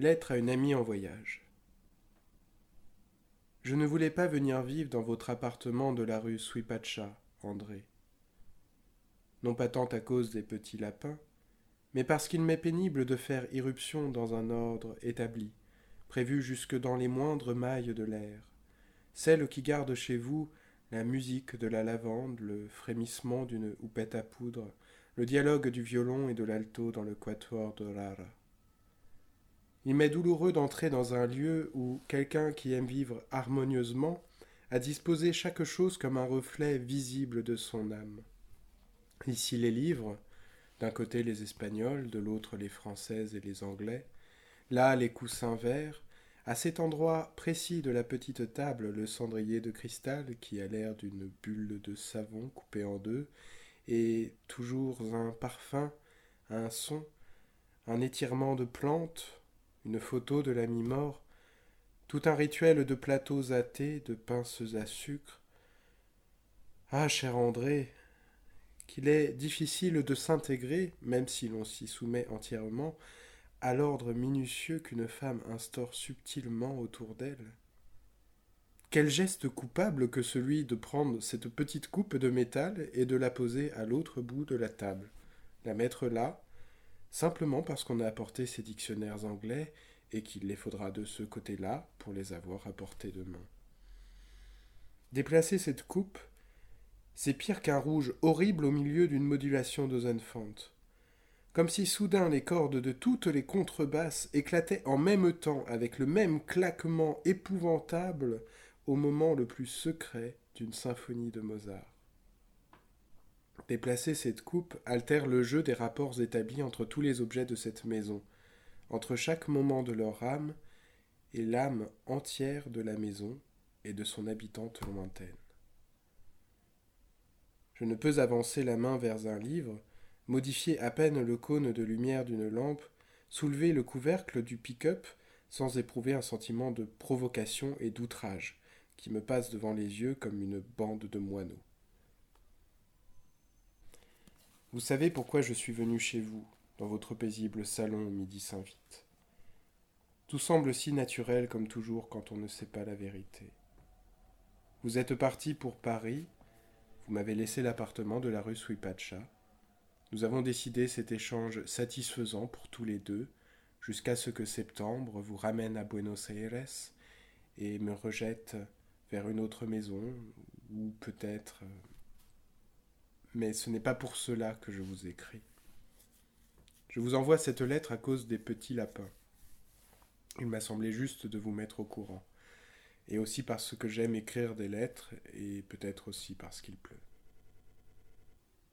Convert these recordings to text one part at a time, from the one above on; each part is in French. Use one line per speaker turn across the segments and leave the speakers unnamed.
Lettre à une amie en voyage. Je ne voulais pas venir vivre dans votre appartement de la rue Suipacha, André. Non pas tant à cause des petits lapins, mais parce qu'il m'est pénible de faire irruption dans un ordre établi, prévu jusque dans les moindres mailles de l'air, celle qui garde chez vous la musique de la lavande, le frémissement d'une houppette à poudre, le dialogue du violon et de l'alto dans le quatuor de rara. Il m'est douloureux d'entrer dans un lieu où quelqu'un qui aime vivre harmonieusement a disposé chaque chose comme un reflet visible de son âme. Ici les livres, d'un côté les Espagnols, de l'autre les Françaises et les Anglais, là les coussins verts, à cet endroit précis de la petite table le cendrier de cristal qui a l'air d'une bulle de savon coupée en deux, et toujours un parfum, un son, un étirement de plantes, une photo de l'ami mort, tout un rituel de plateaux à thé, de pinces à sucre. Ah, cher André, qu'il est difficile de s'intégrer, même si l'on s'y soumet entièrement, à l'ordre minutieux qu'une femme instaure subtilement autour d'elle. Quel geste coupable que celui de prendre cette petite coupe de métal et de la poser à l'autre bout de la table, la mettre là, simplement parce qu'on a apporté ces dictionnaires anglais et qu'il les faudra de ce côté-là pour les avoir apportés demain. Déplacer cette coupe, c'est pire qu'un rouge horrible au milieu d'une modulation d'Ozenfant. Comme si soudain les cordes de toutes les contrebasses éclataient en même temps avec le même claquement épouvantable au moment le plus secret d'une symphonie de Mozart. Déplacer cette coupe altère le jeu des rapports établis entre tous les objets de cette maison, entre chaque moment de leur âme et l'âme entière de la maison et de son habitante lointaine. Je ne peux avancer la main vers un livre, modifier à peine le cône de lumière d'une lampe, soulever le couvercle du pick-up sans éprouver un sentiment de provocation et d'outrage qui me passe devant les yeux comme une bande de moineaux. Vous savez pourquoi je suis venu chez vous, dans votre paisible salon au midi s'invite. Tout semble si naturel comme toujours quand on ne sait pas la vérité. Vous êtes parti pour Paris, vous m'avez laissé l'appartement de la rue Suipacha. Nous avons décidé cet échange satisfaisant pour tous les deux, jusqu'à ce que septembre vous ramène à Buenos Aires et me rejette vers une autre maison, ou peut-être mais ce n'est pas pour cela que je vous écris. Je vous envoie cette lettre à cause des petits lapins. Il m'a semblé juste de vous mettre au courant, et aussi parce que j'aime écrire des lettres, et peut-être aussi parce qu'il pleut.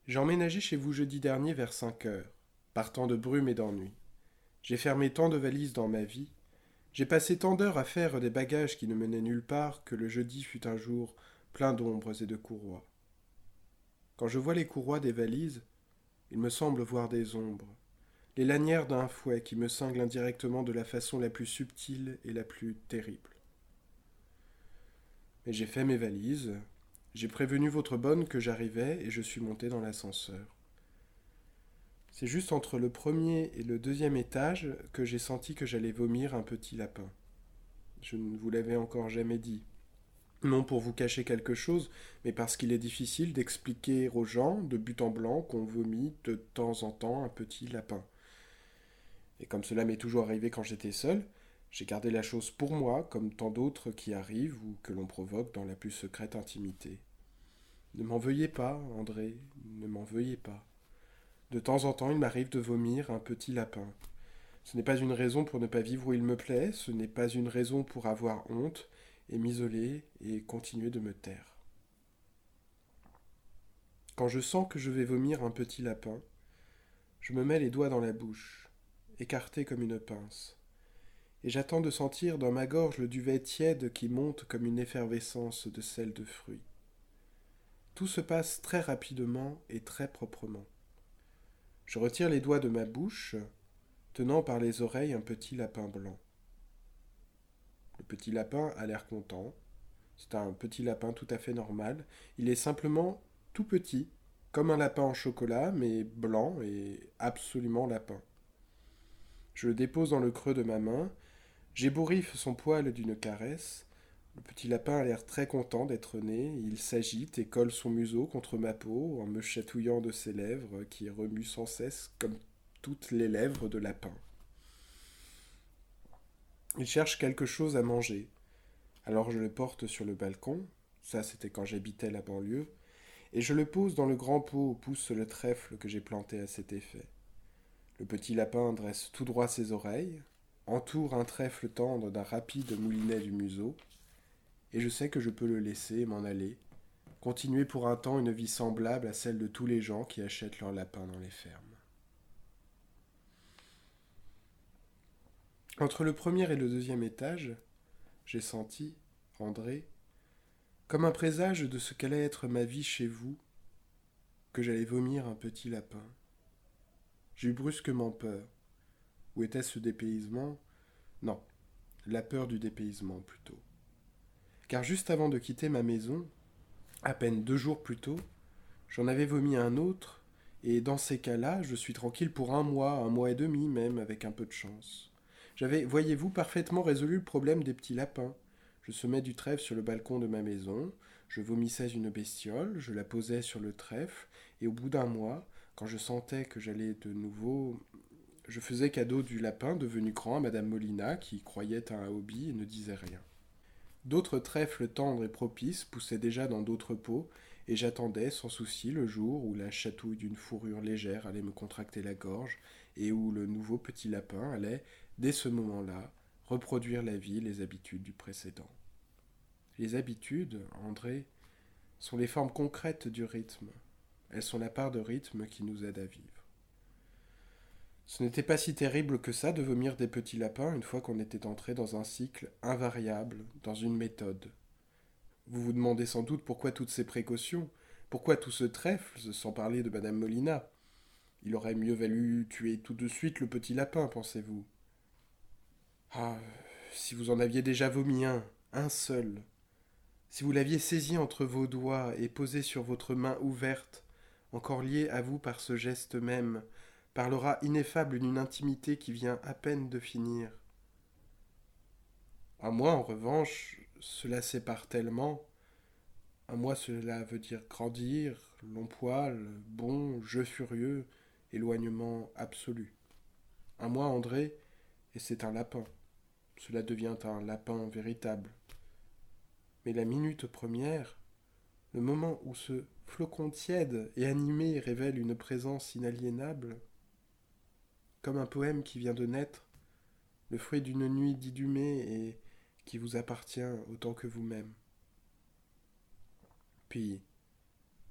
J'ai emménagé chez vous jeudi dernier vers cinq heures, partant de brume et d'ennui. J'ai fermé tant de valises dans ma vie, j'ai passé tant d'heures à faire des bagages qui ne menaient nulle part que le jeudi fut un jour plein d'ombres et de courroies. Quand je vois les courroies des valises, il me semble voir des ombres, les lanières d'un fouet qui me cingle indirectement de la façon la plus subtile et la plus terrible. Mais j'ai fait mes valises, j'ai prévenu votre bonne que j'arrivais et je suis monté dans l'ascenseur. C'est juste entre le premier et le deuxième étage que j'ai senti que j'allais vomir un petit lapin. Je ne vous l'avais encore jamais dit, non pour vous cacher quelque chose, mais parce qu'il est difficile d'expliquer aux gens, de but en blanc, qu'on vomit de temps en temps un petit lapin. Et comme cela m'est toujours arrivé quand j'étais seul, j'ai gardé la chose pour moi, comme tant d'autres qui arrivent ou que l'on provoque dans la plus secrète intimité. Ne m'en veuillez pas, André, ne m'en veuillez pas. De temps en temps, il m'arrive de vomir un petit lapin. Ce n'est pas une raison pour ne pas vivre où il me plaît, ce n'est pas une raison pour avoir honte, et m'isoler et continuer de me taire. Quand je sens que je vais vomir un petit lapin, je me mets les doigts dans la bouche, écarté comme une pince, et j'attends de sentir dans ma gorge le duvet tiède qui monte comme une effervescence de sel de fruits. Tout se passe très rapidement et très proprement. Je retire les doigts de ma bouche, tenant par les oreilles un petit lapin blanc. Petit lapin a l'air content. C'est un petit lapin tout à fait normal. Il est simplement tout petit, comme un lapin en chocolat, mais blanc et absolument lapin. Je le dépose dans le creux de ma main, j'ébouriffe son poil d'une caresse. Le petit lapin a l'air très content d'être né, il s'agite et colle son museau contre ma peau en me chatouillant de ses lèvres qui remuent sans cesse comme toutes les lèvres de lapin. Il cherche quelque chose à manger. Alors je le porte sur le balcon, ça c'était quand j'habitais la banlieue, et je le pose dans le grand pot où pousse le trèfle que j'ai planté à cet effet. Le petit lapin dresse tout droit ses oreilles, entoure un trèfle tendre d'un rapide moulinet du museau, et je sais que je peux le laisser m'en aller, continuer pour un temps une vie semblable à celle de tous les gens qui achètent leurs lapins dans les fermes. Entre le premier et le deuxième étage, j'ai senti, André, comme un présage de ce qu'allait être ma vie chez vous, que j'allais vomir un petit lapin. Eu brusquement peur. Où était ce dépaysement? Non, la peur du dépaysement plutôt. Car juste avant de quitter ma maison, à peine deux jours plus tôt, j'en avais vomi un autre, et dans ces cas-là, je suis tranquille pour un mois, un mois et demi même, avec un peu de chance. J'avais, voyez-vous, parfaitement résolu le problème des petits lapins. Je semais du trèfle sur le balcon de ma maison, je vomissais une bestiole, je la posais sur le trèfle, et au bout d'un mois, quand je sentais que j'allais de nouveau. Je faisais cadeau du lapin devenu grand à Madame Molina, qui croyait à un hobby et ne disait rien. D'autres trèfles tendres et propices poussaient déjà dans d'autres pots, et j'attendais sans souci le jour où la chatouille d'une fourrure légère allait me contracter la gorge, et où le nouveau petit lapin allait, dès ce moment-là, reproduire la vie, les habitudes du précédent. Les habitudes, André, sont les formes concrètes du rythme. Elles sont la part de rythme qui nous aide à vivre. Ce n'était pas si terrible que ça de vomir des petits lapins une fois qu'on était entré dans un cycle invariable, dans une méthode. Vous vous demandez sans doute pourquoi toutes ces précautions, pourquoi tout ce trèfle, sans parler de Madame Molina. Il aurait mieux valu tuer tout de suite le petit lapin, pensez-vous. Ah, si vous en aviez déjà vomi un, un seul, si vous l'aviez saisi entre vos doigts et posé sur votre main ouverte, encore liée à vous par ce geste même, par ineffable d'une intimité qui vient à peine de finir. À moi, en revanche, cela sépare tellement. À moi, cela veut dire grandir, long poil, bon, jeu furieux, éloignement absolu. À moi, André, et c'est un lapin cela devient un lapin véritable. Mais la minute première, le moment où ce flocon tiède et animé révèle une présence inaliénable, comme un poème qui vient de naître, le fruit d'une nuit didumée et qui vous appartient autant que vous-même. Puis,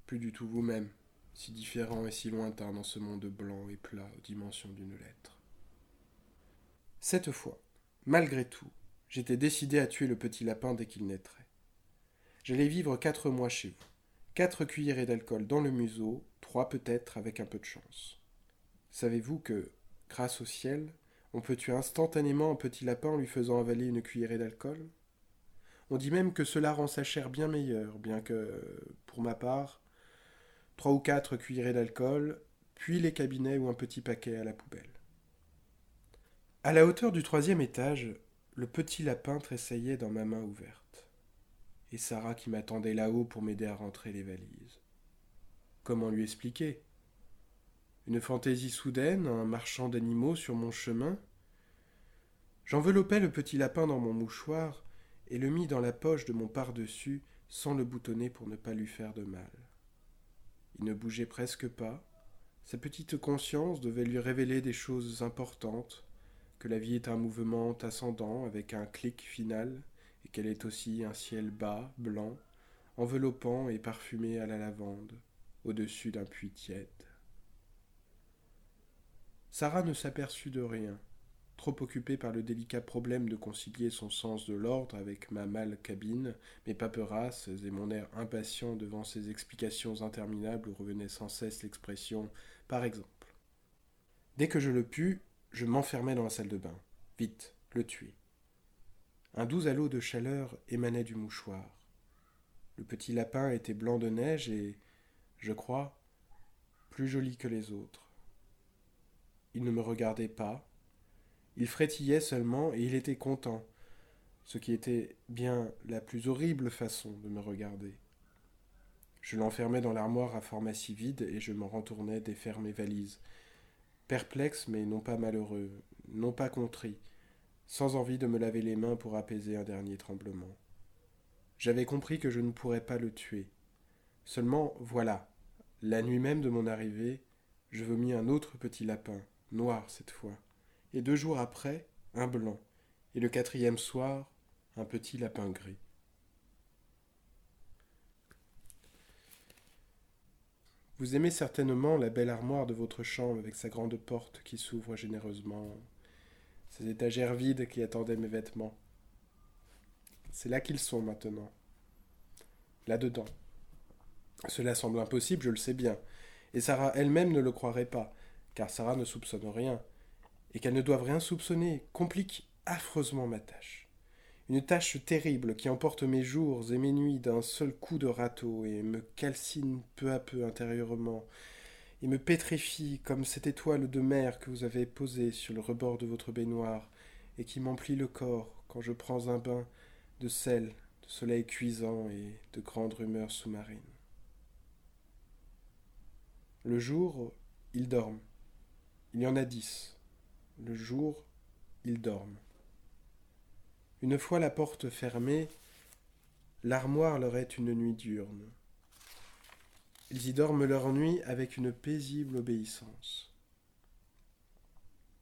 plus du tout vous-même, si différent et si lointain dans ce monde blanc et plat aux dimensions d'une lettre. Cette fois, Malgré tout, j'étais décidé à tuer le petit lapin dès qu'il naîtrait. J'allais vivre quatre mois chez vous. Quatre cuillerées d'alcool dans le museau, trois peut-être avec un peu de chance. Savez-vous que, grâce au ciel, on peut tuer instantanément un petit lapin en lui faisant avaler une cuillerée d'alcool? On dit même que cela rend sa chair bien meilleure, bien que, pour ma part, trois ou quatre cuillerées d'alcool, puis les cabinets ou un petit paquet à la poubelle. À la hauteur du troisième étage, le petit lapin tressaillait dans ma main ouverte. Et Sarah qui m'attendait là-haut pour m'aider à rentrer les valises. Comment lui expliquer? Une fantaisie soudaine, un marchand d'animaux sur mon chemin? J'enveloppai le petit lapin dans mon mouchoir et le mis dans la poche de mon par-dessus sans le boutonner pour ne pas lui faire de mal. Il ne bougeait presque pas. Sa petite conscience devait lui révéler des choses importantes, que la vie est un mouvement ascendant avec un clic final, et qu'elle est aussi un ciel bas, blanc, enveloppant et parfumé à la lavande, au-dessus d'un puits tiède. Sarah ne s'aperçut de rien, trop occupée par le délicat problème de concilier son sens de l'ordre avec ma mâle cabine, mes paperasses et mon air impatient devant ces explications interminables où revenait sans cesse l'expression par exemple. Dès que je le pus, je m'enfermai dans la salle de bain. Vite, le tuer. Un doux halo de chaleur émanait du mouchoir. Le petit lapin était blanc de neige et, je crois, plus joli que les autres. Il ne me regardait pas, Il frétillait seulement et il était content, ce qui était bien la plus horrible façon de me regarder. Je l'enfermais dans l'armoire à pharmacie vide et je m'en retournais défaire mes valises, perplexe mais non pas malheureux, non pas contrit, sans envie de me laver les mains pour apaiser un dernier tremblement. J'avais compris que je ne pourrais pas le tuer. Seulement, voilà, la nuit même de mon arrivée, je vomis un autre petit lapin, noir cette fois, et deux jours après, un blanc, et le quatrième soir, un petit lapin gris. Vous aimez certainement la belle armoire de votre chambre avec sa grande porte qui s'ouvre généreusement, ces étagères vides qui attendaient mes vêtements. C'est là qu'ils sont maintenant. Là-dedans. Cela semble impossible, je le sais bien. Et Sarah elle-même ne le croirait pas, car Sarah ne soupçonne rien. Et qu'elle ne doive rien soupçonner complique affreusement ma tâche. Une tâche terrible qui emporte mes jours et mes nuits d'un seul coup de râteau et me calcine peu à peu intérieurement et me pétrifie comme cette étoile de mer que vous avez posée sur le rebord de votre baignoire et qui m'emplit le corps quand je prends un bain de sel, de soleil cuisant et de grande rumeur sous-marine. Le jour, ils dorment. Il y en a dix. Le jour, ils dorment. Une fois la porte fermée, l'armoire leur est une nuit diurne. Ils y dorment leur nuit avec une paisible obéissance.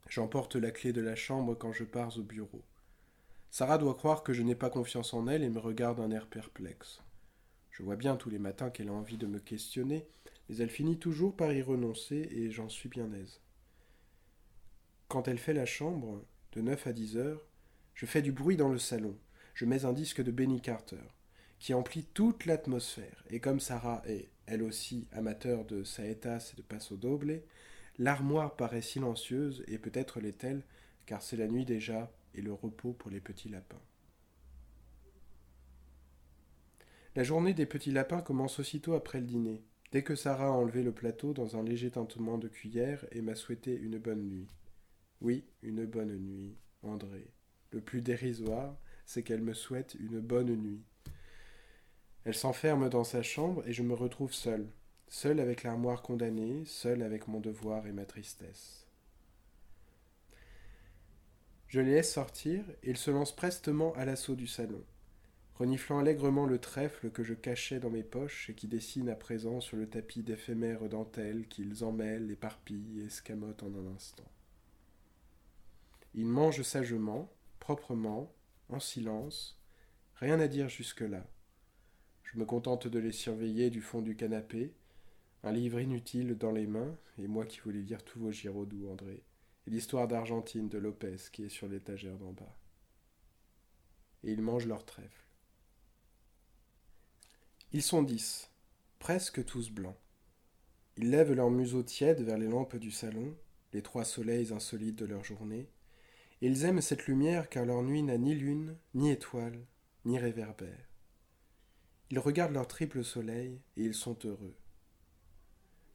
J'emporte la clé de la chambre quand je pars au bureau. Sarah doit croire que je n'ai pas confiance en elle et me regarde d'un air perplexe. Je vois bien tous les matins qu'elle a envie de me questionner, mais elle finit toujours par y renoncer et j'en suis bien aise. Quand elle fait la chambre, de neuf à dix heures, je fais du bruit dans le salon. Je mets un disque de Benny Carter, qui emplit toute l'atmosphère, et comme Sarah est, elle aussi, amateur de saetas et de passo doble, l'armoire paraît silencieuse et peut-être l'est-elle, car c'est la nuit déjà et le repos pour les petits lapins. La journée des petits lapins commence aussitôt après le dîner, dès que Sarah a enlevé le plateau dans un léger tintement de cuillère et m'a souhaité une bonne nuit. Oui, une bonne nuit, André. Le plus dérisoire, c'est qu'elle me souhaite une bonne nuit. Elle s'enferme dans sa chambre et je me retrouve seul, seul avec l'armoire condamnée, seul avec mon devoir et ma tristesse. Je les laisse sortir et ils se lancent prestement à l'assaut du salon, reniflant allègrement le trèfle que je cachais dans mes poches et qui dessine à présent sur le tapis d'éphémères dentelles qu'ils emmêlent, éparpillent et escamotent en un instant. Ils mangent sagement, proprement, en silence, rien à dire jusque-là. Je me contente de les surveiller du fond du canapé, un livre inutile dans les mains, et moi qui voulais lire tous vos Giraudoux, André, et l'histoire d'Argentine de Lopez qui est sur l'étagère d'en bas. Et ils mangent leur trèfle. Ils sont dix, presque tous blancs. Ils lèvent leurs museaux tièdes vers les lampes du salon, les trois soleils insolites de leur journée, ils aiment cette lumière car leur nuit n'a ni lune, ni étoile, ni réverbère. Ils regardent leur triple soleil et ils sont heureux.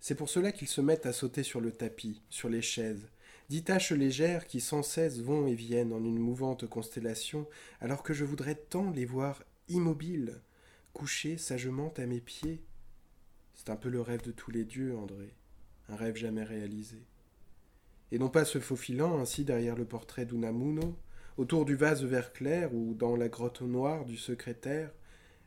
C'est pour cela qu'ils se mettent à sauter sur le tapis, sur les chaises, dix taches légères qui sans cesse vont et viennent en une mouvante constellation, alors que je voudrais tant les voir immobiles, couchés sagement à mes pieds. C'est un peu le rêve de tous les dieux, André, un rêve jamais réalisé. Et non pas se faufilant ainsi derrière le portrait d'Unamuno, autour du vase vert clair ou dans la grotte noire du secrétaire,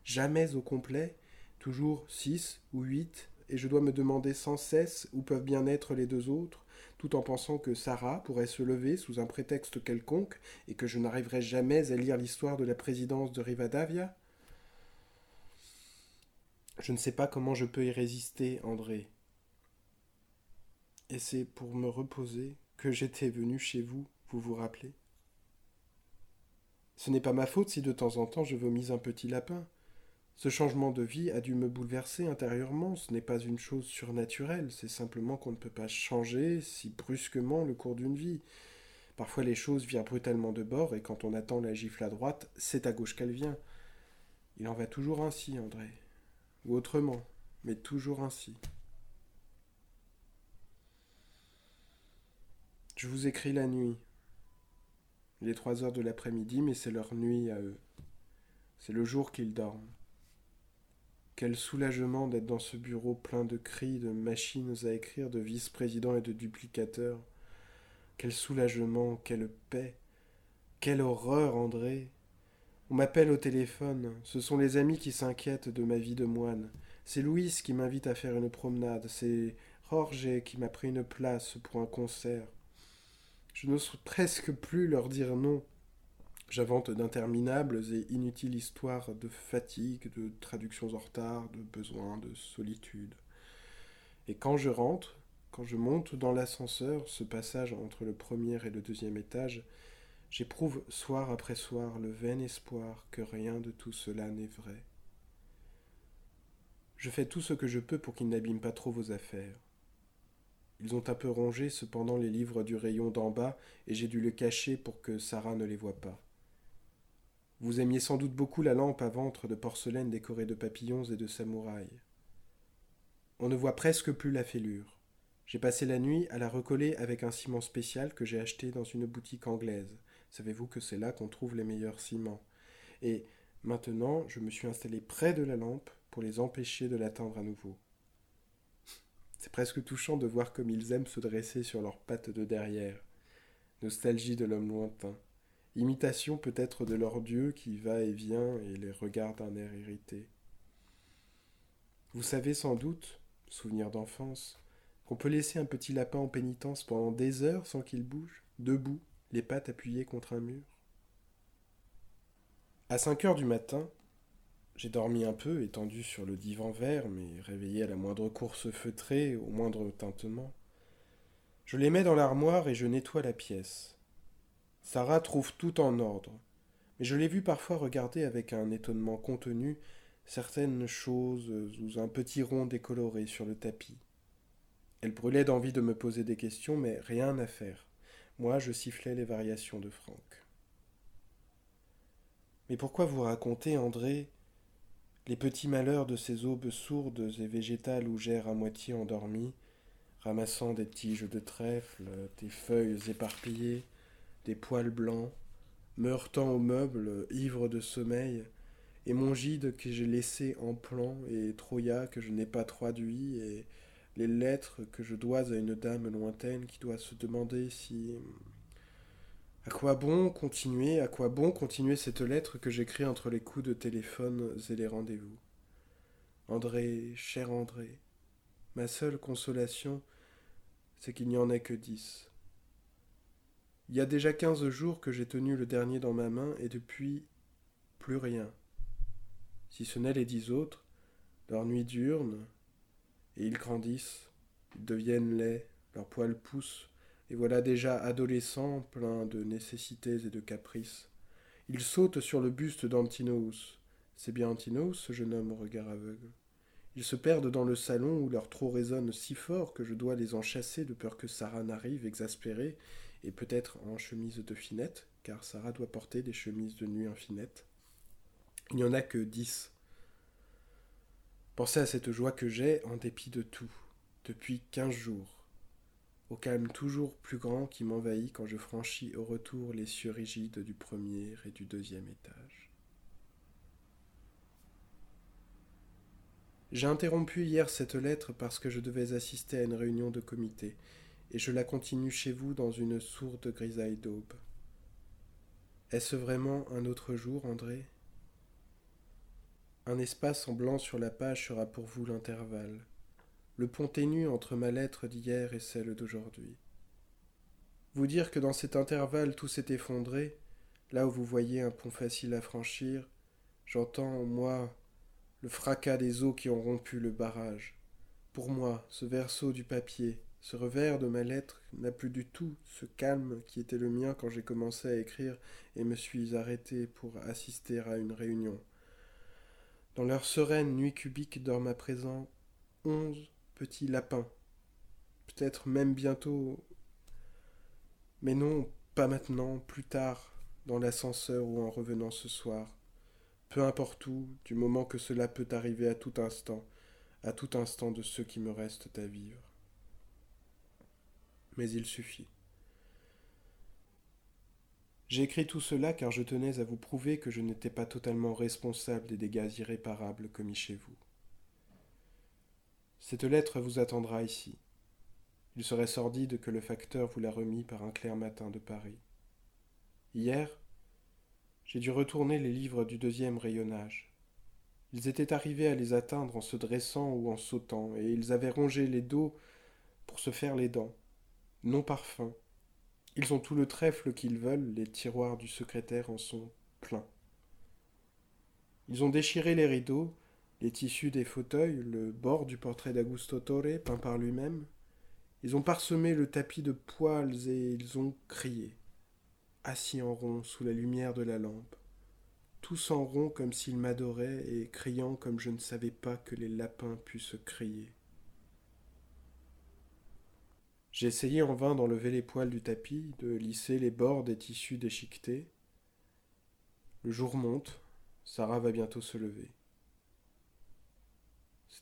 jamais au complet, toujours six ou huit, et je dois me demander sans cesse où peuvent bien être les deux autres, tout en pensant que Sarah pourrait se lever sous un prétexte quelconque et que je n'arriverai jamais à lire l'histoire de la présidence de Rivadavia Je ne sais pas comment je peux y résister, André. Et c'est pour me reposer que j'étais venu chez vous, vous vous rappelez Ce n'est pas ma faute si de temps en temps je vomis un petit lapin. Ce changement de vie a dû me bouleverser intérieurement, ce n'est pas une chose surnaturelle, c'est simplement qu'on ne peut pas changer si brusquement le cours d'une vie. Parfois les choses viennent brutalement de bord, et quand on attend la gifle à droite, c'est à gauche qu'elle vient. Il en va toujours ainsi, André. Ou autrement, mais toujours ainsi. Je vous écris la nuit. Il est trois heures de l'après-midi, mais c'est leur nuit à eux. C'est le jour qu'ils dorment. Quel soulagement d'être dans ce bureau plein de cris, de machines à écrire, de vice-présidents et de duplicateurs. Quel soulagement, quelle paix. Quelle horreur, André. On m'appelle au téléphone. Ce sont les amis qui s'inquiètent de ma vie de moine. C'est Louise qui m'invite à faire une promenade. C'est Jorge qui m'a pris une place pour un concert. Je n'ose presque plus leur dire non. J'invente d'interminables et inutiles histoires de fatigue, de traductions en retard, de besoin, de solitude. Et quand je rentre, quand je monte dans l'ascenseur, ce passage entre le premier et le deuxième étage, j'éprouve soir après soir le vain espoir que rien de tout cela n'est vrai. Je fais tout ce que je peux pour qu'ils n'abîment pas trop vos affaires. Ils ont un peu rongé cependant les livres du rayon d'en bas, et j'ai dû le cacher pour que Sarah ne les voie pas. Vous aimiez sans doute beaucoup la lampe à ventre de porcelaine décorée de papillons et de samouraïs. On ne voit presque plus la fêlure. J'ai passé la nuit à la recoller avec un ciment spécial que j'ai acheté dans une boutique anglaise. Savez-vous que c'est là qu'on trouve les meilleurs ciments? Et maintenant, je me suis installé près de la lampe pour les empêcher de l'atteindre à nouveau. C'est presque touchant de voir comme ils aiment se dresser sur leurs pattes de derrière. Nostalgie de l'homme lointain. Imitation peut-être de leur Dieu qui va et vient et les regarde d'un air irrité. Vous savez sans doute, souvenir d'enfance, qu'on peut laisser un petit lapin en pénitence pendant des heures sans qu'il bouge, debout, les pattes appuyées contre un mur. À cinq heures du matin, j'ai dormi un peu, étendu sur le divan vert, mais réveillé à la moindre course feutrée, au moindre tintement. Je les mets dans l'armoire et je nettoie la pièce. Sarah trouve tout en ordre, mais je l'ai vu parfois regarder avec un étonnement contenu certaines choses sous un petit rond décoloré sur le tapis. Elle brûlait d'envie de me poser des questions, mais rien à faire. Moi, je sifflais les variations de Franck. Mais pourquoi vous raconter, André, les petits malheurs de ces aubes sourdes et végétales où j'erre à moitié endormi, ramassant des tiges de trèfle, des feuilles éparpillées, des poils blancs, meurtant aux meubles, ivre de sommeil, et mon gide que j'ai laissé en plan, et Troya que je n'ai pas traduit, et les lettres que je dois à une dame lointaine qui doit se demander si à quoi bon continuer, à quoi bon continuer cette lettre que j'écris entre les coups de téléphone et les rendez-vous? André, cher André, ma seule consolation, c'est qu'il n'y en ait que dix. Il y a déjà quinze jours que j'ai tenu le dernier dans ma main, et depuis plus rien. Si ce n'est les dix autres, leur nuit diurne, et ils grandissent, ils deviennent laids, leurs poils poussent, et voilà déjà adolescent, plein de nécessités et de caprices. Il saute sur le buste d'Antinous. C'est bien Antinous, ce jeune homme au regard aveugle. Ils se perdent dans le salon où leur trot résonne si fort que je dois les en chasser de peur que Sarah n'arrive exaspérée, et peut-être en chemise de finette, car Sarah doit porter des chemises de nuit en finette. Il n'y en a que dix. Pensez à cette joie que j'ai en dépit de tout, depuis quinze jours au calme toujours plus grand qui m'envahit quand je franchis au retour les cieux rigides du premier et du deuxième étage. J'ai interrompu hier cette lettre parce que je devais assister à une réunion de comité, et je la continue chez vous dans une sourde grisaille d'aube. Est-ce vraiment un autre jour, André? Un espace en blanc sur la page sera pour vous l'intervalle le pont ténu entre ma lettre d'hier et celle d'aujourd'hui. Vous dire que dans cet intervalle tout s'est effondré, là où vous voyez un pont facile à franchir, j'entends, moi, le fracas des eaux qui ont rompu le barrage. Pour moi, ce verso du papier, ce revers de ma lettre n'a plus du tout ce calme qui était le mien quand j'ai commencé à écrire et me suis arrêté pour assister à une réunion. Dans leur sereine nuit cubique dorment à présent onze petit lapin. Peut-être même bientôt. Mais non, pas maintenant, plus tard, dans l'ascenseur ou en revenant ce soir. Peu importe où, du moment que cela peut arriver à tout instant, à tout instant de ceux qui me restent à vivre. Mais il suffit. J'ai écrit tout cela car je tenais à vous prouver que je n'étais pas totalement responsable des dégâts irréparables commis chez vous. Cette lettre vous attendra ici. Il serait sordide que le facteur vous la remît par un clair matin de Paris. Hier, j'ai dû retourner les livres du deuxième rayonnage. Ils étaient arrivés à les atteindre en se dressant ou en sautant, et ils avaient rongé les dos pour se faire les dents. Non par faim. Ils ont tout le trèfle qu'ils veulent, les tiroirs du secrétaire en sont pleins. Ils ont déchiré les rideaux, les tissus des fauteuils, le bord du portrait d'Augusto Torre peint par lui-même. Ils ont parsemé le tapis de poils et ils ont crié, assis en rond sous la lumière de la lampe tous en rond comme s'ils m'adoraient et criant comme je ne savais pas que les lapins puissent crier. J'ai essayé en vain d'enlever les poils du tapis, de lisser les bords des tissus déchiquetés. Le jour monte, Sarah va bientôt se lever.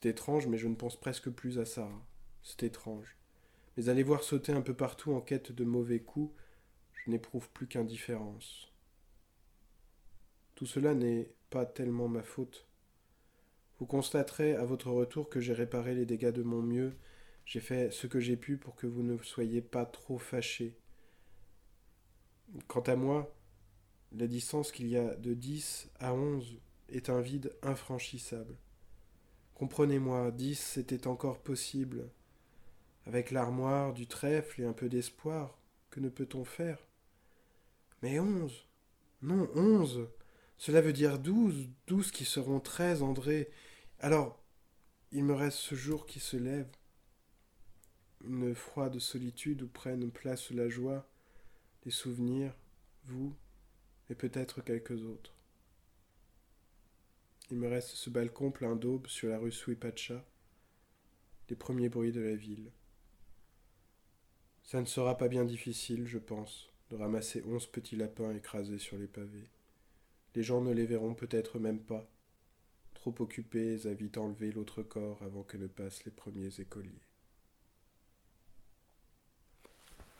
C'est étrange, mais je ne pense presque plus à Sarah. C'est étrange. Mais les voir sauter un peu partout en quête de mauvais coups, je n'éprouve plus qu'indifférence. Tout cela n'est pas tellement ma faute. Vous constaterez à votre retour que j'ai réparé les dégâts de mon mieux, j'ai fait ce que j'ai pu pour que vous ne soyez pas trop fâchés. Quant à moi, la distance qu'il y a de dix à onze est un vide infranchissable. Comprenez-moi, dix c'était encore possible. Avec l'armoire, du trèfle et un peu d'espoir, que ne peut-on faire? Mais onze Non, onze cela veut dire douze, douze qui seront treize, André. Alors, il me reste ce jour qui se lève, une froide solitude où prennent place la joie, les souvenirs, vous, et peut-être quelques autres. Il me reste ce balcon plein d'aube sur la rue Suipacha, les premiers bruits de la ville. Ça ne sera pas bien difficile, je pense, de ramasser onze petits lapins écrasés sur les pavés. Les gens ne les verront peut-être même pas, trop occupés à vite enlever l'autre corps avant que ne passent les premiers écoliers.